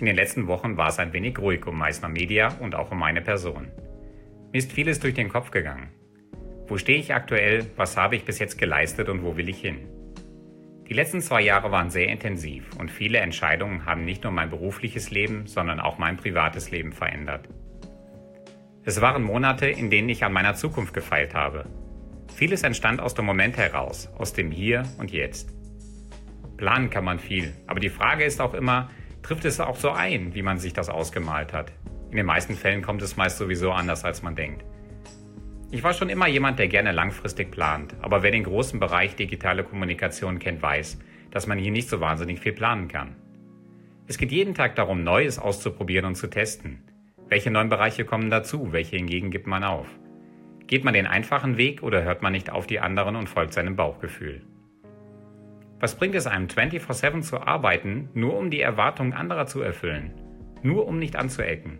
In den letzten Wochen war es ein wenig ruhig um Meißner Media und auch um meine Person. Mir ist vieles durch den Kopf gegangen. Wo stehe ich aktuell, was habe ich bis jetzt geleistet und wo will ich hin? Die letzten zwei Jahre waren sehr intensiv und viele Entscheidungen haben nicht nur mein berufliches Leben, sondern auch mein privates Leben verändert. Es waren Monate, in denen ich an meiner Zukunft gefeilt habe. Vieles entstand aus dem Moment heraus, aus dem Hier und Jetzt. Planen kann man viel, aber die Frage ist auch immer, trifft es auch so ein, wie man sich das ausgemalt hat? In den meisten Fällen kommt es meist sowieso anders, als man denkt. Ich war schon immer jemand, der gerne langfristig plant, aber wer den großen Bereich digitale Kommunikation kennt, weiß, dass man hier nicht so wahnsinnig viel planen kann. Es geht jeden Tag darum, Neues auszuprobieren und zu testen. Welche neuen Bereiche kommen dazu, welche hingegen gibt man auf? Geht man den einfachen Weg oder hört man nicht auf die anderen und folgt seinem Bauchgefühl? Was bringt es einem 24/7 zu arbeiten, nur um die Erwartungen anderer zu erfüllen? Nur um nicht anzuecken?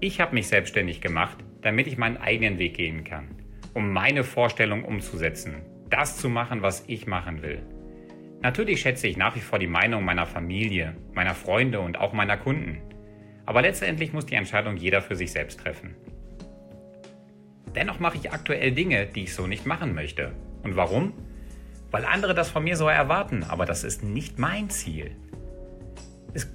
Ich habe mich selbstständig gemacht, damit ich meinen eigenen Weg gehen kann, um meine Vorstellung umzusetzen, das zu machen, was ich machen will. Natürlich schätze ich nach wie vor die Meinung meiner Familie, meiner Freunde und auch meiner Kunden. Aber letztendlich muss die Entscheidung jeder für sich selbst treffen. Dennoch mache ich aktuell Dinge, die ich so nicht machen möchte. Und warum? Weil andere das von mir so erwarten, aber das ist nicht mein Ziel. Ist,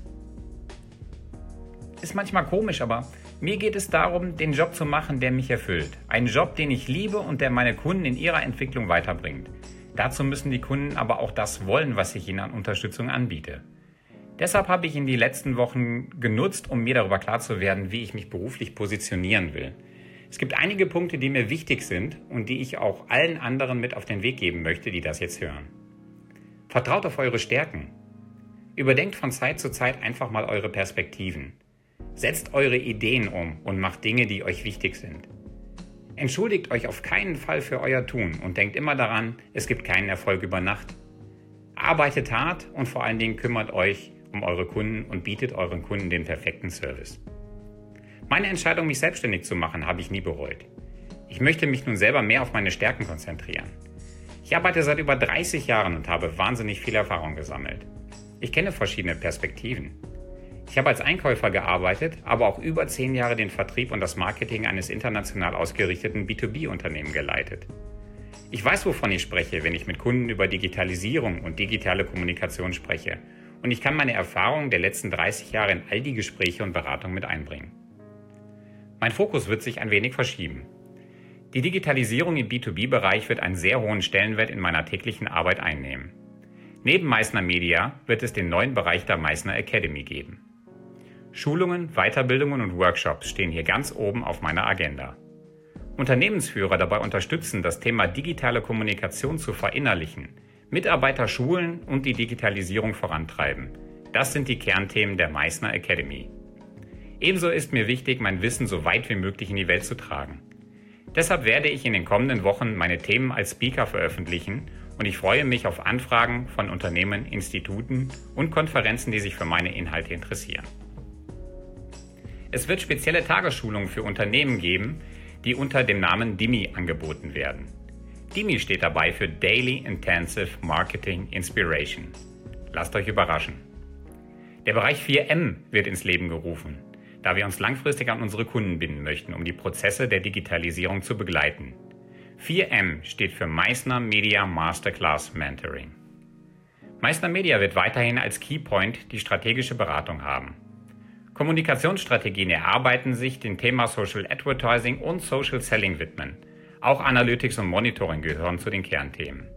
ist manchmal komisch, aber mir geht es darum, den Job zu machen, der mich erfüllt. Einen Job, den ich liebe und der meine Kunden in ihrer Entwicklung weiterbringt. Dazu müssen die Kunden aber auch das wollen, was ich ihnen an Unterstützung anbiete. Deshalb habe ich in die letzten Wochen genutzt, um mir darüber klar zu werden, wie ich mich beruflich positionieren will. Es gibt einige Punkte, die mir wichtig sind und die ich auch allen anderen mit auf den Weg geben möchte, die das jetzt hören. Vertraut auf eure Stärken. Überdenkt von Zeit zu Zeit einfach mal eure Perspektiven. Setzt eure Ideen um und macht Dinge, die euch wichtig sind. Entschuldigt euch auf keinen Fall für euer Tun und denkt immer daran, es gibt keinen Erfolg über Nacht. Arbeitet hart und vor allen Dingen kümmert euch um eure Kunden und bietet euren Kunden den perfekten Service. Meine Entscheidung, mich selbstständig zu machen, habe ich nie bereut. Ich möchte mich nun selber mehr auf meine Stärken konzentrieren. Ich arbeite seit über 30 Jahren und habe wahnsinnig viel Erfahrung gesammelt. Ich kenne verschiedene Perspektiven. Ich habe als Einkäufer gearbeitet, aber auch über zehn Jahre den Vertrieb und das Marketing eines international ausgerichteten B2B-Unternehmen geleitet. Ich weiß, wovon ich spreche, wenn ich mit Kunden über Digitalisierung und digitale Kommunikation spreche. Und ich kann meine Erfahrungen der letzten 30 Jahre in all die Gespräche und Beratungen mit einbringen. Mein Fokus wird sich ein wenig verschieben. Die Digitalisierung im B2B-Bereich wird einen sehr hohen Stellenwert in meiner täglichen Arbeit einnehmen. Neben Meißner Media wird es den neuen Bereich der Meißner Academy geben. Schulungen, Weiterbildungen und Workshops stehen hier ganz oben auf meiner Agenda. Unternehmensführer dabei unterstützen, das Thema digitale Kommunikation zu verinnerlichen, Mitarbeiter schulen und die Digitalisierung vorantreiben. Das sind die Kernthemen der Meißner Academy. Ebenso ist mir wichtig, mein Wissen so weit wie möglich in die Welt zu tragen. Deshalb werde ich in den kommenden Wochen meine Themen als Speaker veröffentlichen und ich freue mich auf Anfragen von Unternehmen, Instituten und Konferenzen, die sich für meine Inhalte interessieren. Es wird spezielle Tagesschulungen für Unternehmen geben, die unter dem Namen DIMI angeboten werden. DIMI steht dabei für Daily Intensive Marketing Inspiration. Lasst euch überraschen. Der Bereich 4M wird ins Leben gerufen, da wir uns langfristig an unsere Kunden binden möchten, um die Prozesse der Digitalisierung zu begleiten. 4M steht für Meissner Media Masterclass Mentoring. Meissner Media wird weiterhin als Keypoint die strategische Beratung haben. Kommunikationsstrategien erarbeiten sich dem Thema Social Advertising und Social Selling widmen. Auch Analytics und Monitoring gehören zu den Kernthemen.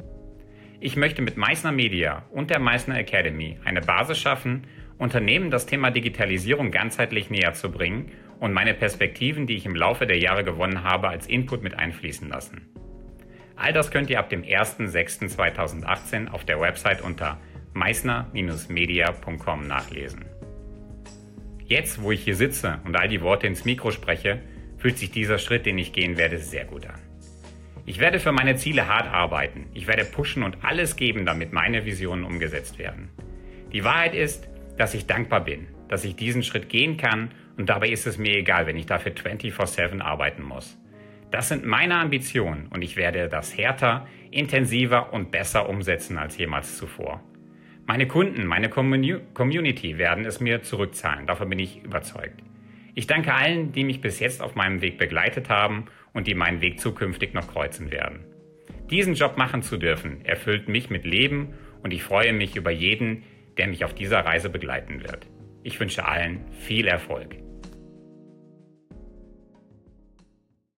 Ich möchte mit Meißner Media und der Meißner Academy eine Basis schaffen, Unternehmen das Thema Digitalisierung ganzheitlich näher zu bringen und meine Perspektiven, die ich im Laufe der Jahre gewonnen habe, als Input mit einfließen lassen. All das könnt ihr ab dem 01.06.2018 auf der Website unter meissner-media.com nachlesen. Jetzt, wo ich hier sitze und all die Worte ins Mikro spreche, fühlt sich dieser Schritt, den ich gehen werde, sehr gut an. Ich werde für meine Ziele hart arbeiten. Ich werde pushen und alles geben, damit meine Visionen umgesetzt werden. Die Wahrheit ist, dass ich dankbar bin, dass ich diesen Schritt gehen kann und dabei ist es mir egal, wenn ich dafür 24/7 arbeiten muss. Das sind meine Ambitionen und ich werde das härter, intensiver und besser umsetzen als jemals zuvor. Meine Kunden, meine Community werden es mir zurückzahlen, davon bin ich überzeugt. Ich danke allen, die mich bis jetzt auf meinem Weg begleitet haben und die meinen Weg zukünftig noch kreuzen werden. Diesen Job machen zu dürfen, erfüllt mich mit Leben und ich freue mich über jeden, der mich auf dieser Reise begleiten wird. Ich wünsche allen viel Erfolg.